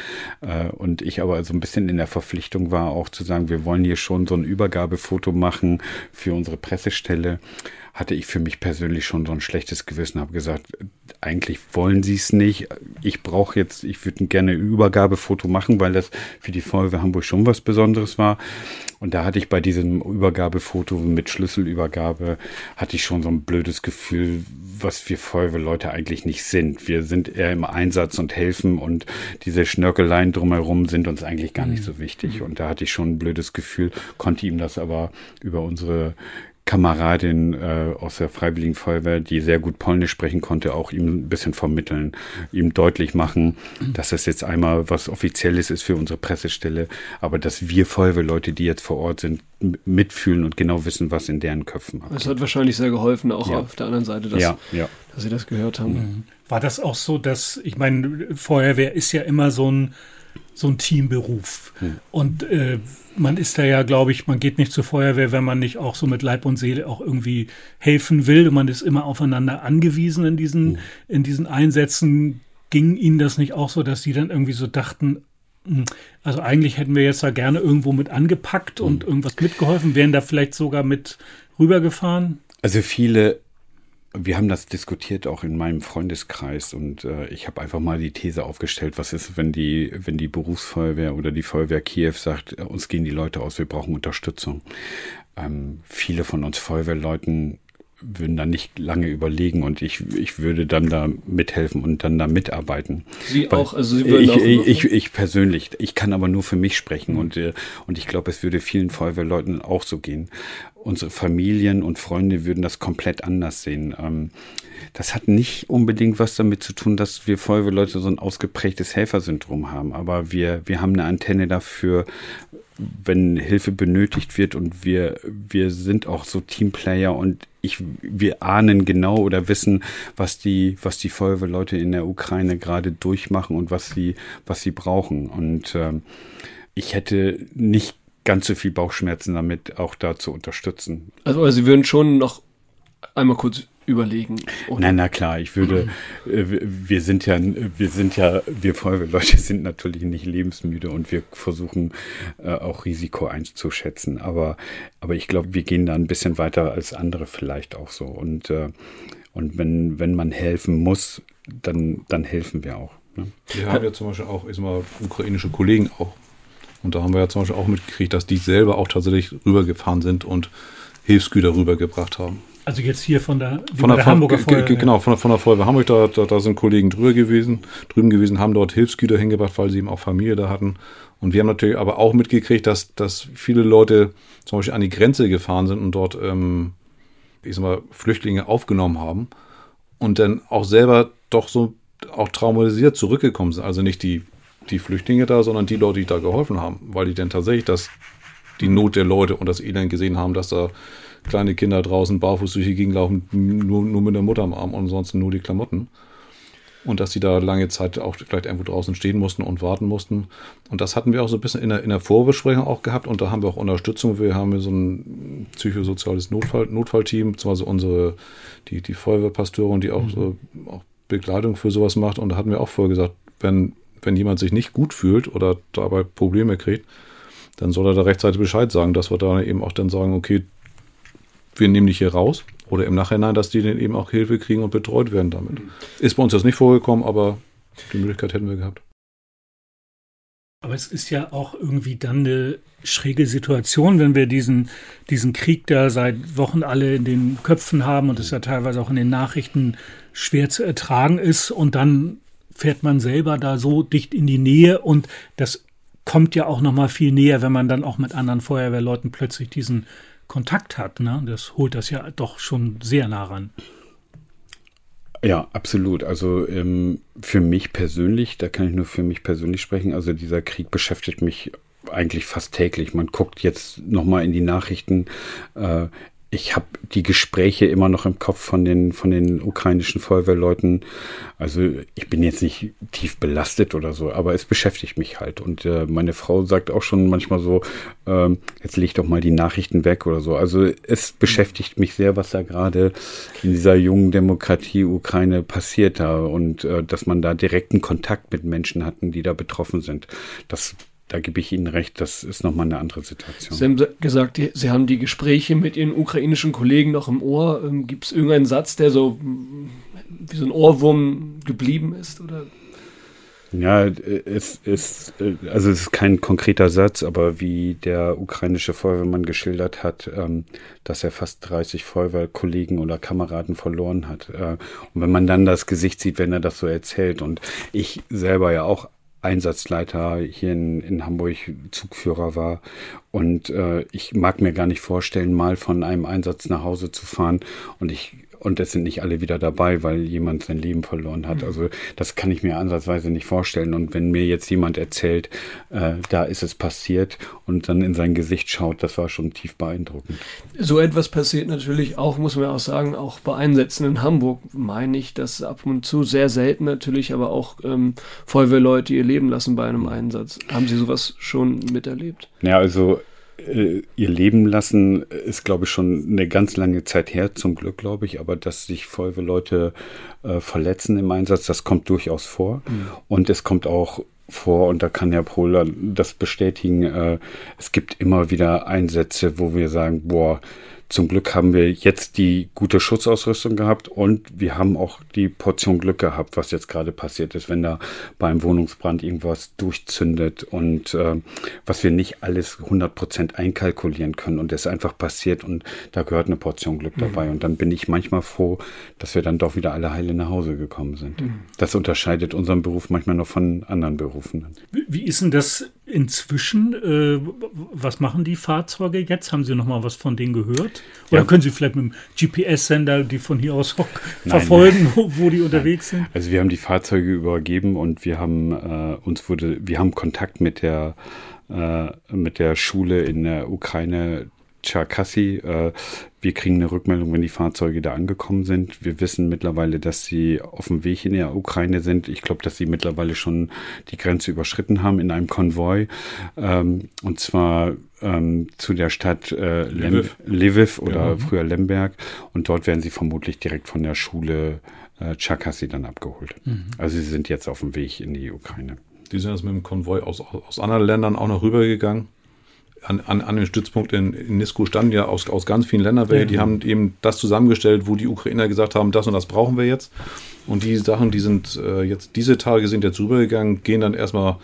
Äh, und ich aber so ein bisschen in der Verpflichtung war, auch zu sagen, wir wollen hier schon so ein Übergabefoto machen für unsere Pressestelle hatte ich für mich persönlich schon so ein schlechtes Gewissen, habe gesagt, eigentlich wollen sie es nicht. Ich brauche jetzt, ich würde gerne ein Übergabefoto machen, weil das für die Feuerwehr Hamburg schon was Besonderes war. Und da hatte ich bei diesem Übergabefoto mit Schlüsselübergabe, hatte ich schon so ein blödes Gefühl, was wir Feuerwehrleute eigentlich nicht sind. Wir sind eher im Einsatz und helfen und diese Schnörkeleien drumherum sind uns eigentlich gar nicht so wichtig. Und da hatte ich schon ein blödes Gefühl, konnte ihm das aber über unsere Kameradin äh, aus der Freiwilligen Feuerwehr, die sehr gut Polnisch sprechen konnte, auch ihm ein bisschen vermitteln, ihm deutlich machen, dass das jetzt einmal was Offizielles ist für unsere Pressestelle, aber dass wir Feuerwehrleute, die jetzt vor Ort sind, mitfühlen und genau wissen, was in deren Köpfen abgeht. Das hat wahrscheinlich sehr geholfen, auch ja. auf der anderen Seite, dass, ja, ja. dass Sie das gehört haben. Mhm. War das auch so, dass, ich meine, Feuerwehr ist ja immer so ein so ein Teamberuf. Hm. Und äh, man ist da ja, glaube ich, man geht nicht zur Feuerwehr, wenn man nicht auch so mit Leib und Seele auch irgendwie helfen will. Und man ist immer aufeinander angewiesen in diesen, hm. in diesen Einsätzen. Ging Ihnen das nicht auch so, dass Sie dann irgendwie so dachten, hm, also eigentlich hätten wir jetzt da gerne irgendwo mit angepackt und hm. irgendwas mitgeholfen, wären da vielleicht sogar mit rübergefahren? Also viele wir haben das diskutiert auch in meinem Freundeskreis und äh, ich habe einfach mal die These aufgestellt, was ist, wenn die, wenn die Berufsfeuerwehr oder die Feuerwehr Kiew sagt, äh, uns gehen die Leute aus, wir brauchen Unterstützung. Ähm, viele von uns Feuerwehrleuten würden dann nicht lange überlegen und ich, ich würde dann da mithelfen und dann da mitarbeiten. Sie Weil auch, also Sie würden ich, auch ich, ich, ich persönlich, ich kann aber nur für mich sprechen und, äh, und ich glaube, es würde vielen Feuerwehrleuten auch so gehen. Unsere Familien und Freunde würden das komplett anders sehen. Ähm, das hat nicht unbedingt was damit zu tun, dass wir Feuerwehrleute so ein ausgeprägtes Helfersyndrom haben, aber wir, wir haben eine Antenne dafür, wenn Hilfe benötigt wird und wir, wir sind auch so Teamplayer und ich, wir ahnen genau oder wissen, was die, was die Feuerwehrleute in der Ukraine gerade durchmachen und was sie, was sie brauchen. Und ähm, ich hätte nicht ganz so viel Bauchschmerzen damit, auch da zu unterstützen. Also, also Sie würden schon noch einmal kurz überlegen. Oder? Nein, na klar, ich würde, äh, wir sind ja, wir sind ja, wir Feuerwehrleute sind natürlich nicht lebensmüde und wir versuchen äh, auch Risiko einzuschätzen. Aber, aber ich glaube, wir gehen da ein bisschen weiter als andere vielleicht auch so. Und, äh, und wenn, wenn man helfen muss, dann, dann helfen wir auch. Ne? Wir haben ja zum Beispiel auch, ist mal ukrainische Kollegen auch. Und da haben wir ja zum Beispiel auch mitgekriegt, dass die selber auch tatsächlich rübergefahren sind und Hilfsgüter rübergebracht haben. Also jetzt hier von der, von der, der Hamburger Feuerwehr. Genau, von der, von der Feuerwehr Hamburg, da, da, da sind Kollegen drüber gewesen, drüben gewesen, haben dort Hilfsgüter hingebracht, weil sie eben auch Familie da hatten. Und wir haben natürlich aber auch mitgekriegt, dass, dass viele Leute zum Beispiel an die Grenze gefahren sind und dort, ähm, ich sag mal, Flüchtlinge aufgenommen haben und dann auch selber doch so auch traumatisiert zurückgekommen sind. Also nicht die, die Flüchtlinge da, sondern die Leute, die da geholfen haben, weil die dann tatsächlich das, die Not der Leute und das Elend gesehen haben, dass da kleine Kinder draußen barfuß durch die Gegend laufen, nur, nur mit der Mutter am Arm und ansonsten nur die Klamotten. Und dass sie da lange Zeit auch vielleicht irgendwo draußen stehen mussten und warten mussten. Und das hatten wir auch so ein bisschen in der, in der Vorbesprechung auch gehabt. Und da haben wir auch Unterstützung. Wir haben so ein psychosoziales Notfall, Notfallteam, beziehungsweise unsere, die, die Feuerwehrpastorin, die auch, mhm. so, auch Begleitung für sowas macht. Und da hatten wir auch vorher gesagt, wenn, wenn jemand sich nicht gut fühlt oder dabei Probleme kriegt, dann soll er da rechtzeitig Bescheid sagen, dass wir da eben auch dann sagen, okay, wir nehmen dich hier raus. Oder im Nachhinein, dass die dann eben auch Hilfe kriegen und betreut werden damit. Ist bei uns das nicht vorgekommen, aber die Möglichkeit hätten wir gehabt. Aber es ist ja auch irgendwie dann eine schräge Situation, wenn wir diesen, diesen Krieg da seit Wochen alle in den Köpfen haben und es ja teilweise auch in den Nachrichten schwer zu ertragen ist und dann fährt man selber da so dicht in die Nähe und das kommt ja auch noch mal viel näher, wenn man dann auch mit anderen Feuerwehrleuten plötzlich diesen Kontakt hat. Ne? Das holt das ja doch schon sehr nah ran. Ja, absolut. Also ähm, für mich persönlich, da kann ich nur für mich persönlich sprechen, also dieser Krieg beschäftigt mich eigentlich fast täglich. Man guckt jetzt nochmal in die Nachrichten. Äh, ich habe die Gespräche immer noch im Kopf von den, von den ukrainischen Feuerwehrleuten. Also ich bin jetzt nicht tief belastet oder so, aber es beschäftigt mich halt. Und äh, meine Frau sagt auch schon manchmal so, ähm, jetzt leg doch mal die Nachrichten weg oder so. Also es beschäftigt mich sehr, was da gerade in dieser jungen Demokratie Ukraine passiert da und äh, dass man da direkten Kontakt mit Menschen hatten, die da betroffen sind. Das da gebe ich Ihnen recht, das ist nochmal eine andere Situation. Sie haben gesagt, Sie haben die Gespräche mit Ihren ukrainischen Kollegen noch im Ohr. Ähm, Gibt es irgendeinen Satz, der so wie so ein Ohrwurm geblieben ist? Oder? Ja, es ist, also es ist kein konkreter Satz, aber wie der ukrainische Feuerwehrmann geschildert hat, ähm, dass er fast 30 Feuerwehrkollegen oder Kameraden verloren hat. Äh, und wenn man dann das Gesicht sieht, wenn er das so erzählt und ich selber ja auch Einsatzleiter hier in, in Hamburg Zugführer war. Und äh, ich mag mir gar nicht vorstellen, mal von einem Einsatz nach Hause zu fahren und ich und es sind nicht alle wieder dabei, weil jemand sein Leben verloren hat. Mhm. Also das kann ich mir ansatzweise nicht vorstellen. Und wenn mir jetzt jemand erzählt, äh, da ist es passiert und dann in sein Gesicht schaut, das war schon tief beeindruckend. So etwas passiert natürlich auch, muss man auch sagen, auch bei Einsätzen in Hamburg meine ich, dass ab und zu sehr selten natürlich, aber auch ähm, Feuerwehrleute ihr Leben lassen bei einem Einsatz. Haben Sie sowas schon miterlebt? Ja, also äh, ihr Leben lassen, ist, glaube ich, schon eine ganz lange Zeit her, zum Glück, glaube ich. Aber dass sich Feuerwehrleute äh, verletzen im Einsatz, das kommt durchaus vor. Mhm. Und es kommt auch vor, und da kann Herr Pohler das bestätigen, äh, es gibt immer wieder Einsätze, wo wir sagen, boah, zum Glück haben wir jetzt die gute Schutzausrüstung gehabt und wir haben auch die Portion Glück gehabt, was jetzt gerade passiert ist, wenn da beim Wohnungsbrand irgendwas durchzündet und äh, was wir nicht alles 100% einkalkulieren können und es einfach passiert und da gehört eine Portion Glück mhm. dabei. Und dann bin ich manchmal froh, dass wir dann doch wieder alle heile nach Hause gekommen sind. Mhm. Das unterscheidet unseren Beruf manchmal noch von anderen Berufen. Wie, wie ist denn das inzwischen? Äh, was machen die Fahrzeuge jetzt? Haben Sie noch mal was von denen gehört? Oder ja. können Sie vielleicht mit dem GPS-Sender die von hier aus verfolgen, wo, wo, die unterwegs Nein. sind? Also wir haben die Fahrzeuge übergeben und wir haben äh, uns wurde, wir haben Kontakt mit der äh, mit der Schule in der Ukraine Cherkasy. Äh, wir kriegen eine Rückmeldung, wenn die Fahrzeuge da angekommen sind. Wir wissen mittlerweile, dass sie auf dem Weg in der Ukraine sind. Ich glaube, dass sie mittlerweile schon die Grenze überschritten haben in einem Konvoi. Ähm, und zwar ähm, zu der Stadt äh, Lviv. Lviv oder ja. früher Lemberg. Und dort werden sie vermutlich direkt von der Schule äh, Cherkasy dann abgeholt. Mhm. Also sie sind jetzt auf dem Weg in die Ukraine. Die sind jetzt mit dem Konvoi aus, aus anderen Ländern auch noch rübergegangen? An, an, an den Stützpunkt in, in Nisko standen ja aus, aus ganz vielen Ländern welche, ja. die haben eben das zusammengestellt, wo die Ukrainer gesagt haben, das und das brauchen wir jetzt. Und die Sachen, die sind äh, jetzt, diese Tage sind jetzt rübergegangen, gehen dann erstmal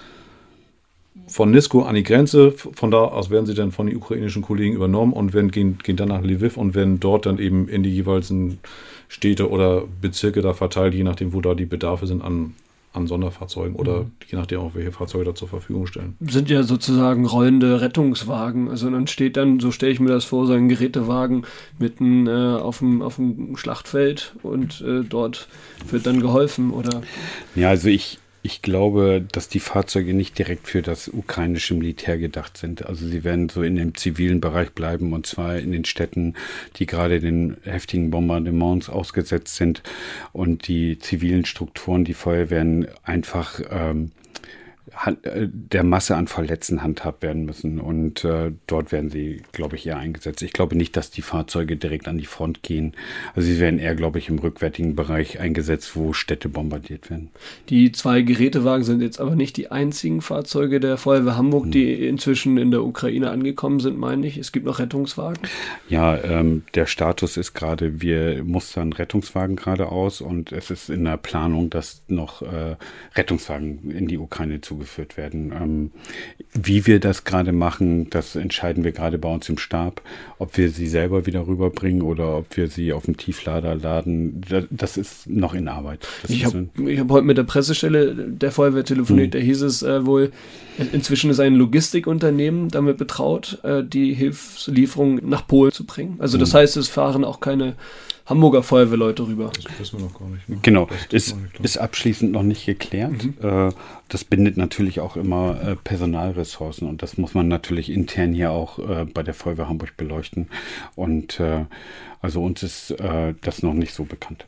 von Nisko an die Grenze. Von da aus werden sie dann von den ukrainischen Kollegen übernommen und werden, gehen, gehen dann nach Lviv und werden dort dann eben in die jeweiligen Städte oder Bezirke da verteilt, je nachdem, wo da die Bedarfe sind an, an Sonderfahrzeugen oder mhm. je nachdem auch welche Fahrzeuge da zur Verfügung stellen. Sind ja sozusagen rollende Rettungswagen. Also dann steht dann, so stelle ich mir das vor, so ein Gerätewagen mitten äh, auf, dem, auf dem Schlachtfeld und äh, dort wird dann geholfen, oder? Ja, also ich, ich glaube, dass die Fahrzeuge nicht direkt für das ukrainische Militär gedacht sind. Also sie werden so in dem zivilen Bereich bleiben und zwar in den Städten, die gerade den heftigen Bombardements ausgesetzt sind und die zivilen Strukturen, die Feuerwehren einfach ähm, äh, der Masse an Verletzten handhabt werden müssen. Und äh, dort werden sie, glaube ich, eher eingesetzt. Ich glaube nicht, dass die Fahrzeuge direkt an die Front gehen. Also sie werden eher, glaube ich, im rückwärtigen Bereich eingesetzt, wo Städte bombardiert werden. Die zwei Gerätewagen sind jetzt aber nicht die einzigen Fahrzeuge der Feuerwehr Hamburg, hm. die inzwischen in der Ukraine angekommen sind, meine ich. Es gibt noch Rettungswagen. Ja, ähm, der Status ist gerade, wir mustern Rettungswagen gerade aus und es ist in der Planung, dass noch äh, Rettungswagen in die Ukraine zugeführt zugeführt werden. Ähm, wie wir das gerade machen, das entscheiden wir gerade bei uns im Stab, ob wir sie selber wieder rüberbringen oder ob wir sie auf dem Tieflader laden. Das ist noch in Arbeit. Das ich habe hab heute mit der Pressestelle der Feuerwehr telefoniert, hm. da hieß es äh, wohl, inzwischen ist ein Logistikunternehmen damit betraut, äh, die Hilfslieferung nach Polen zu bringen. Also das hm. heißt, es fahren auch keine Hamburger Feuerwehrleute rüber. Das wissen wir noch gar nicht. Ne? Genau, ist, ist abschließend noch nicht geklärt. Mhm. Äh, das bindet natürlich auch immer äh, Personalressourcen und das muss man natürlich intern hier auch äh, bei der Feuerwehr Hamburg beleuchten. Und also uns ist das noch nicht so bekannt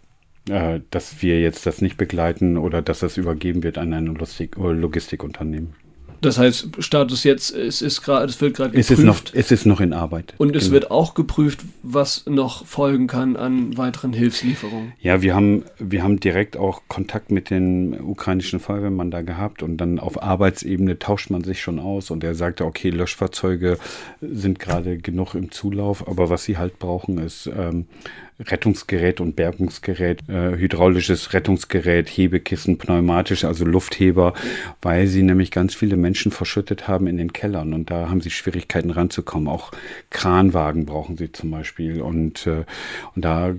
dass wir jetzt das nicht begleiten oder dass das übergeben wird an ein Logistikunternehmen. Das heißt, Status jetzt, es ist gerade, es wird gerade geprüft. Es ist, noch, es ist noch in Arbeit. Und es genau. wird auch geprüft, was noch folgen kann an weiteren Hilfslieferungen. Ja, wir haben, wir haben direkt auch Kontakt mit den ukrainischen Feuerwehrmann da gehabt und dann auf Arbeitsebene tauscht man sich schon aus und er sagte, okay, Löschfahrzeuge sind gerade genug im Zulauf, aber was sie halt brauchen, ist ähm, Rettungsgerät und Bergungsgerät, äh, hydraulisches Rettungsgerät, Hebekissen, pneumatisch, also Luftheber, weil sie nämlich ganz viele Menschen verschüttet haben in den Kellern und da haben sie Schwierigkeiten ranzukommen. Auch Kranwagen brauchen sie zum Beispiel und, äh, und da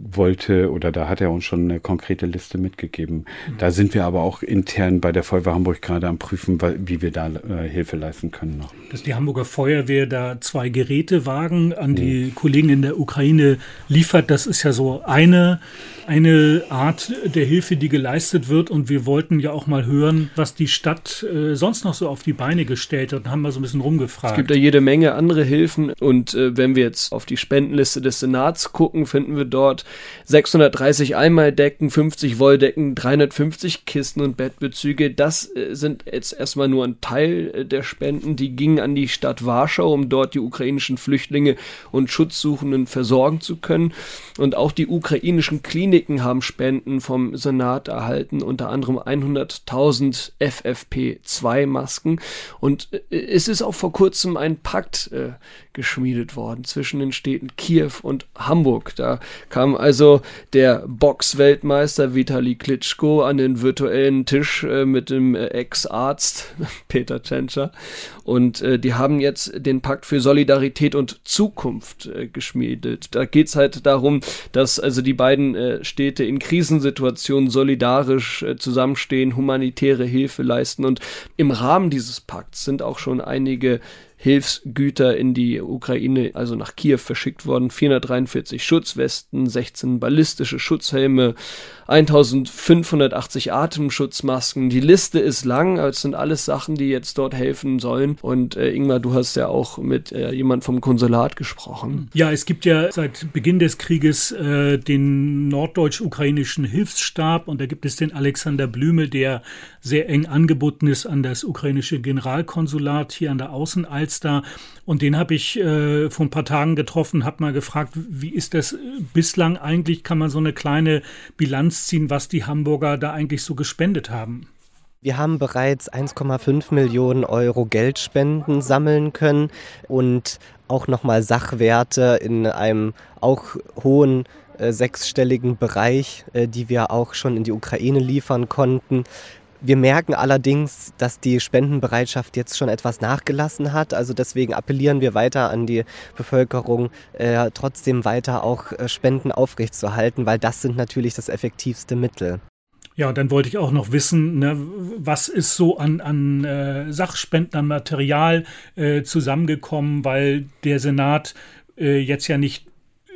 wollte oder da hat er uns schon eine konkrete Liste mitgegeben. Da sind wir aber auch intern bei der Feuerwehr Hamburg gerade am prüfen, wie wir da äh, Hilfe leisten können noch. Dass die Hamburger Feuerwehr da zwei Gerätewagen an die mhm. Kollegen in der Ukraine liefert, das ist ja so eine eine Art der Hilfe, die geleistet wird. Und wir wollten ja auch mal hören, was die Stadt äh, sonst noch so auf die Beine gestellt hat und haben mal so ein bisschen rumgefragt. Es gibt ja jede Menge andere Hilfen. Und äh, wenn wir jetzt auf die Spendenliste des Senats gucken, finden wir dort 630 Einmaldecken, 50 Wolldecken, 350 Kisten und Bettbezüge. Das äh, sind jetzt erstmal nur ein Teil äh, der Spenden. Die gingen an die Stadt Warschau, um dort die ukrainischen Flüchtlinge und Schutzsuchenden versorgen zu können. Und auch die ukrainischen Kliniken haben Spenden vom Senat erhalten, unter anderem 100.000 FFP2-Masken. Und äh, es ist auch vor kurzem ein Pakt äh, geschmiedet worden zwischen den Städten Kiew und Hamburg. Da kam also der Boxweltmeister Vitali Klitschko an den virtuellen Tisch äh, mit dem äh, Ex-Arzt Peter Tschentscher und äh, die haben jetzt den Pakt für Solidarität und Zukunft äh, geschmiedet. Da geht es halt darum, dass also die beiden äh, Städte in Krisensituationen solidarisch äh, zusammenstehen, humanitäre Hilfe leisten und im Rahmen dieses Pakts sind auch schon einige Hilfsgüter in die Ukraine, also nach Kiew verschickt worden. 443 Schutzwesten, 16 ballistische Schutzhelme, 1580 Atemschutzmasken. Die Liste ist lang, es sind alles Sachen, die jetzt dort helfen sollen. Und äh, Ingmar, du hast ja auch mit äh, jemand vom Konsulat gesprochen. Ja, es gibt ja seit Beginn des Krieges äh, den norddeutsch-ukrainischen Hilfsstab und da gibt es den Alexander Blümel, der sehr eng angebunden ist an das ukrainische Generalkonsulat hier an der Außenalster Alster. Und den habe ich äh, vor ein paar Tagen getroffen, habe mal gefragt, wie ist das bislang eigentlich? Kann man so eine kleine Bilanz ziehen, was die Hamburger da eigentlich so gespendet haben? Wir haben bereits 1,5 Millionen Euro Geldspenden sammeln können und auch nochmal Sachwerte in einem auch hohen äh, sechsstelligen Bereich, äh, die wir auch schon in die Ukraine liefern konnten. Wir merken allerdings, dass die Spendenbereitschaft jetzt schon etwas nachgelassen hat. Also deswegen appellieren wir weiter an die Bevölkerung, äh, trotzdem weiter auch äh, Spenden aufrechtzuerhalten, weil das sind natürlich das effektivste Mittel. Ja, dann wollte ich auch noch wissen, ne, was ist so an, an äh, Sachspenden, äh, zusammengekommen, weil der Senat äh, jetzt ja nicht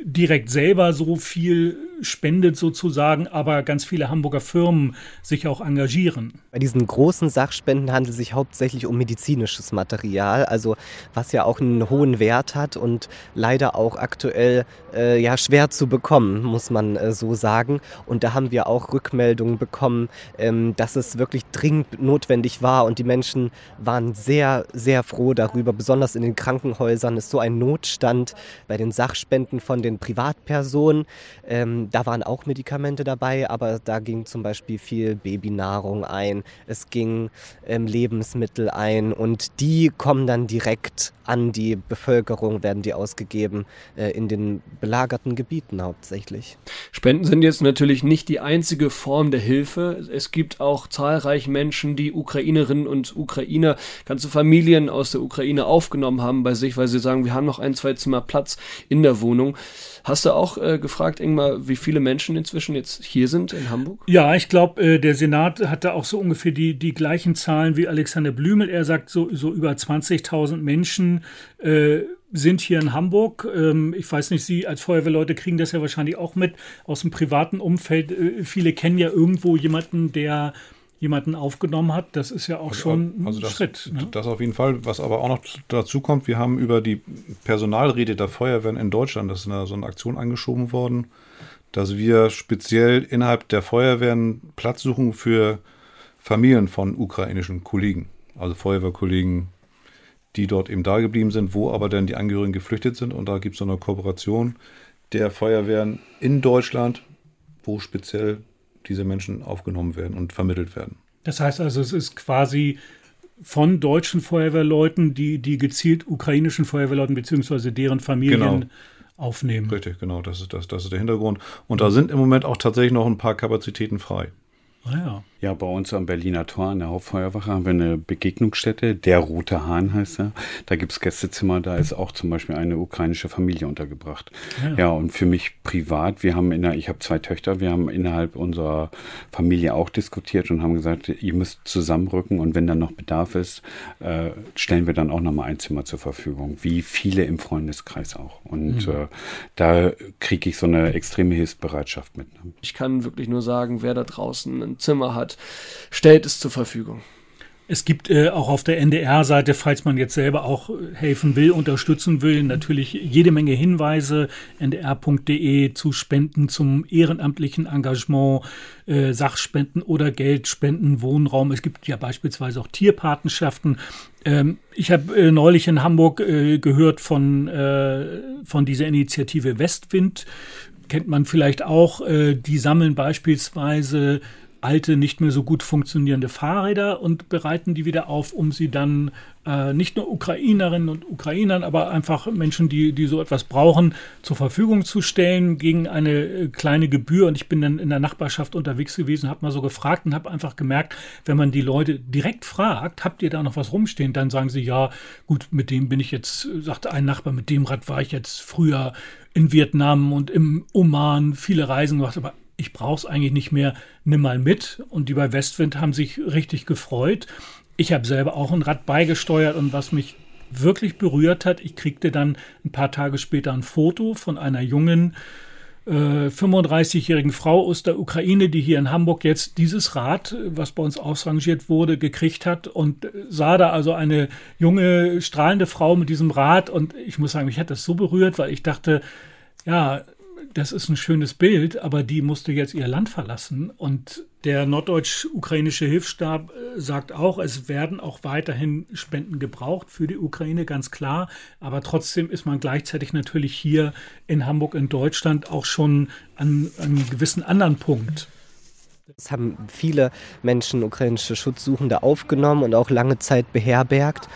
direkt selber so viel spendet sozusagen, aber ganz viele Hamburger Firmen sich auch engagieren. Bei diesen großen Sachspenden handelt es sich hauptsächlich um medizinisches Material, also was ja auch einen hohen Wert hat und leider auch aktuell äh, ja schwer zu bekommen, muss man äh, so sagen. Und da haben wir auch Rückmeldungen bekommen, ähm, dass es wirklich dringend notwendig war und die Menschen waren sehr, sehr froh darüber. Besonders in den Krankenhäusern ist so ein Notstand bei den Sachspenden von den Privatpersonen. Ähm, da waren auch Medikamente dabei, aber da ging zum Beispiel viel Babynahrung ein, es ging ähm, Lebensmittel ein und die kommen dann direkt an die Bevölkerung, werden die ausgegeben äh, in den belagerten Gebieten hauptsächlich. Spenden sind jetzt natürlich nicht die einzige Form der Hilfe. Es gibt auch zahlreiche Menschen, die Ukrainerinnen und Ukrainer, ganze Familien aus der Ukraine aufgenommen haben bei sich, weil sie sagen, wir haben noch ein, zwei Zimmer Platz in der Wohnung. Hast du auch äh, gefragt, Ingmar, wie viele Menschen inzwischen jetzt hier sind in Hamburg? Ja, ich glaube, äh, der Senat hatte auch so ungefähr die, die gleichen Zahlen wie Alexander Blümel. Er sagt, so, so über 20.000 Menschen äh, sind hier in Hamburg. Ähm, ich weiß nicht, Sie als Feuerwehrleute kriegen das ja wahrscheinlich auch mit aus dem privaten Umfeld. Äh, viele kennen ja irgendwo jemanden, der jemanden aufgenommen hat, das ist ja auch also, schon also ein das, Schritt. Ne? Das auf jeden Fall. Was aber auch noch dazu kommt, wir haben über die Personalrede der Feuerwehren in Deutschland, das ist eine, so eine Aktion angeschoben worden, dass wir speziell innerhalb der Feuerwehren Platz suchen für Familien von ukrainischen Kollegen. Also Feuerwehrkollegen, die dort eben da geblieben sind, wo aber dann die Angehörigen geflüchtet sind. Und da gibt es so eine Kooperation der Feuerwehren in Deutschland, wo speziell diese Menschen aufgenommen werden und vermittelt werden. Das heißt also, es ist quasi von deutschen Feuerwehrleuten, die, die gezielt ukrainischen Feuerwehrleuten bzw. deren Familien genau. Aufnehmen. Richtig, genau, das ist, das, das ist der Hintergrund. Und da sind im Moment auch tatsächlich noch ein paar Kapazitäten frei. Ah, ja. ja, bei uns am Berliner Tor an der Hauptfeuerwache haben wir eine Begegnungsstätte. Der Rote Hahn heißt er. Da gibt es Gästezimmer, da ist auch zum Beispiel eine ukrainische Familie untergebracht. Ja, ja und für mich privat, wir haben in der, ich habe zwei Töchter, wir haben innerhalb unserer Familie auch diskutiert und haben gesagt, ihr müsst zusammenrücken und wenn dann noch Bedarf ist, äh, stellen wir dann auch nochmal ein Zimmer zur Verfügung, wie viele im Freundeskreis auch. Und mhm. äh, da kriege ich so eine extreme Hilfsbereitschaft mit. Ich kann wirklich nur sagen, wer da draußen Zimmer hat, stellt es zur Verfügung. Es gibt äh, auch auf der NDR-Seite, falls man jetzt selber auch helfen will, unterstützen will, natürlich jede Menge Hinweise. ndr.de zu Spenden zum ehrenamtlichen Engagement, äh, Sachspenden oder Geldspenden, Wohnraum. Es gibt ja beispielsweise auch Tierpatenschaften. Ähm, ich habe äh, neulich in Hamburg äh, gehört von, äh, von dieser Initiative Westwind. Kennt man vielleicht auch. Äh, die sammeln beispielsweise alte, nicht mehr so gut funktionierende Fahrräder und bereiten die wieder auf, um sie dann äh, nicht nur Ukrainerinnen und Ukrainern, aber einfach Menschen, die, die so etwas brauchen, zur Verfügung zu stellen gegen eine äh, kleine Gebühr. Und ich bin dann in der Nachbarschaft unterwegs gewesen, habe mal so gefragt und habe einfach gemerkt, wenn man die Leute direkt fragt, habt ihr da noch was rumstehen, dann sagen sie, ja, gut, mit dem bin ich jetzt, sagte ein Nachbar, mit dem Rad war ich jetzt früher in Vietnam und im Oman viele Reisen gemacht, aber ich brauche es eigentlich nicht mehr, nimm mal mit. Und die bei Westwind haben sich richtig gefreut. Ich habe selber auch ein Rad beigesteuert und was mich wirklich berührt hat, ich kriegte dann ein paar Tage später ein Foto von einer jungen äh, 35-jährigen Frau aus der Ukraine, die hier in Hamburg jetzt dieses Rad, was bei uns ausrangiert wurde, gekriegt hat und sah da also eine junge, strahlende Frau mit diesem Rad und ich muss sagen, mich hat das so berührt, weil ich dachte, ja, das ist ein schönes Bild, aber die musste jetzt ihr Land verlassen. Und der norddeutsch-ukrainische Hilfsstab äh, sagt auch, es werden auch weiterhin Spenden gebraucht für die Ukraine, ganz klar. Aber trotzdem ist man gleichzeitig natürlich hier in Hamburg in Deutschland auch schon an, an einem gewissen anderen Punkt. Es haben viele Menschen ukrainische Schutzsuchende aufgenommen und auch lange Zeit beherbergt.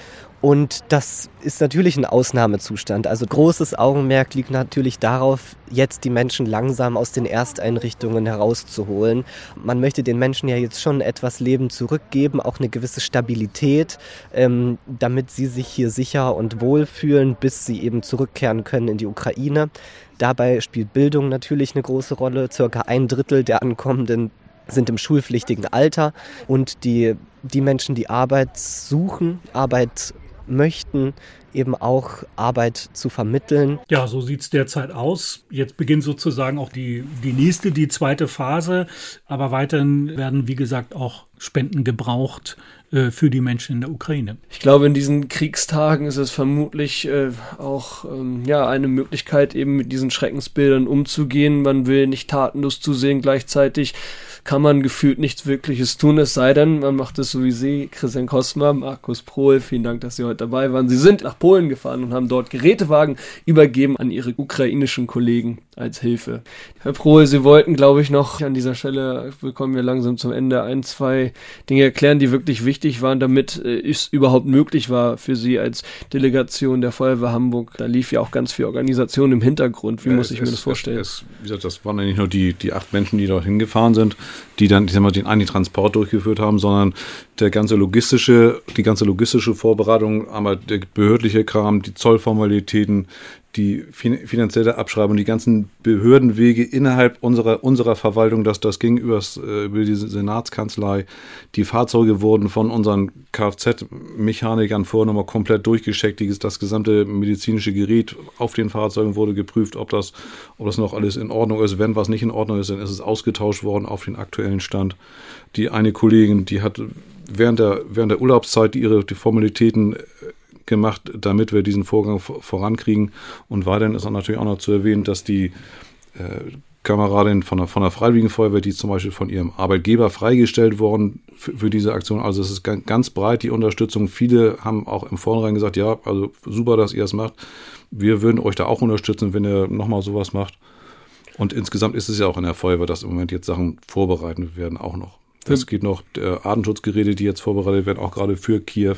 Und das ist natürlich ein Ausnahmezustand. Also großes Augenmerk liegt natürlich darauf, jetzt die Menschen langsam aus den Ersteinrichtungen herauszuholen. Man möchte den Menschen ja jetzt schon etwas Leben zurückgeben, auch eine gewisse Stabilität, ähm, damit sie sich hier sicher und wohl fühlen, bis sie eben zurückkehren können in die Ukraine. Dabei spielt Bildung natürlich eine große Rolle. Circa ein Drittel der ankommenden sind im schulpflichtigen Alter und die, die Menschen, die Arbeit suchen, Arbeit möchten, eben auch Arbeit zu vermitteln. Ja, so sieht es derzeit aus. Jetzt beginnt sozusagen auch die, die nächste, die zweite Phase. Aber weiterhin werden, wie gesagt, auch Spenden gebraucht äh, für die Menschen in der Ukraine. Ich glaube, in diesen Kriegstagen ist es vermutlich äh, auch ähm, ja, eine Möglichkeit, eben mit diesen Schreckensbildern umzugehen. Man will nicht tatenlos zusehen. Gleichzeitig kann man gefühlt nichts Wirkliches tun, es sei denn, man macht es so wie Sie, Christian Kosma, Markus Prohl, vielen Dank, dass Sie heute dabei waren. Sie sind nach Polen gefahren und haben dort Gerätewagen übergeben an Ihre ukrainischen Kollegen als Hilfe. Herr Prohl, Sie wollten, glaube ich, noch an dieser Stelle, wir kommen ja langsam zum Ende, ein, zwei Dinge erklären, die wirklich wichtig waren, damit äh, es überhaupt möglich war für Sie als Delegation der Feuerwehr Hamburg. Da lief ja auch ganz viel Organisation im Hintergrund. Wie ja, muss ich mir das vorstellen? Es, wie gesagt, das waren ja nicht nur die, die acht Menschen, die dort hingefahren sind, die dann ich sag mal, den einen Transport durchgeführt haben, sondern der ganze logistische, die ganze logistische Vorbereitung, einmal der behördliche Kram, die Zollformalitäten, die finanzielle Abschreibung, die ganzen Behördenwege innerhalb unserer, unserer Verwaltung, dass das ging übers, äh, über die Senatskanzlei. Die Fahrzeuge wurden von unseren Kfz-Mechanikern vorher nochmal komplett durchgecheckt. Das gesamte medizinische Gerät auf den Fahrzeugen wurde geprüft, ob das, ob das noch alles in Ordnung ist. Wenn was nicht in Ordnung ist, dann ist es ausgetauscht worden auf den aktuellen Stand. Die eine Kollegin, die hat während der, während der Urlaubszeit ihre die Formalitäten äh, gemacht, damit wir diesen Vorgang vorankriegen. Und weiterhin ist auch natürlich auch noch zu erwähnen, dass die äh, Kameradin von der, von der Freiwilligen Feuerwehr, die zum Beispiel von ihrem Arbeitgeber freigestellt worden für, für diese Aktion. Also es ist ganz, breit die Unterstützung. Viele haben auch im Vornherein gesagt, ja, also super, dass ihr es macht. Wir würden euch da auch unterstützen, wenn ihr nochmal sowas macht. Und insgesamt ist es ja auch in der Feuerwehr, dass im Moment jetzt Sachen vorbereitet werden, auch noch. Es geht noch der Artenschutzgeräte, die jetzt vorbereitet werden, auch gerade für Kiew.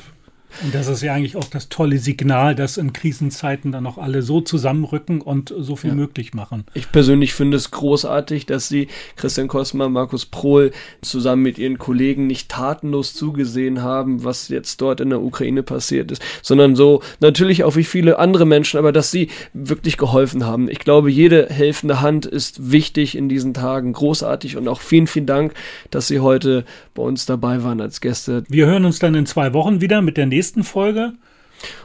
Und das ist ja eigentlich auch das tolle Signal, dass in Krisenzeiten dann auch alle so zusammenrücken und so viel ja. möglich machen. Ich persönlich finde es großartig, dass Sie, Christian Kosmer, Markus Prohl, zusammen mit Ihren Kollegen nicht tatenlos zugesehen haben, was jetzt dort in der Ukraine passiert ist, sondern so natürlich auch wie viele andere Menschen, aber dass Sie wirklich geholfen haben. Ich glaube, jede helfende Hand ist wichtig in diesen Tagen, großartig und auch vielen, vielen Dank, dass Sie heute bei uns dabei waren als Gäste. Wir hören uns dann in zwei Wochen wieder mit der nächsten nächsten Folge.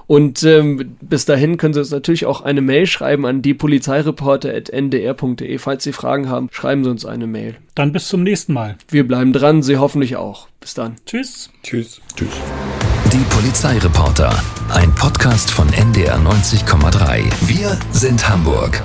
Und ähm, bis dahin können Sie uns natürlich auch eine Mail schreiben an die Polizeireporter.ndr.de. Falls Sie Fragen haben, schreiben Sie uns eine Mail. Dann bis zum nächsten Mal. Wir bleiben dran, Sie hoffentlich auch. Bis dann. Tschüss. Tschüss. Tschüss. Die Polizeireporter, ein Podcast von NDR 90,3. Wir sind Hamburg.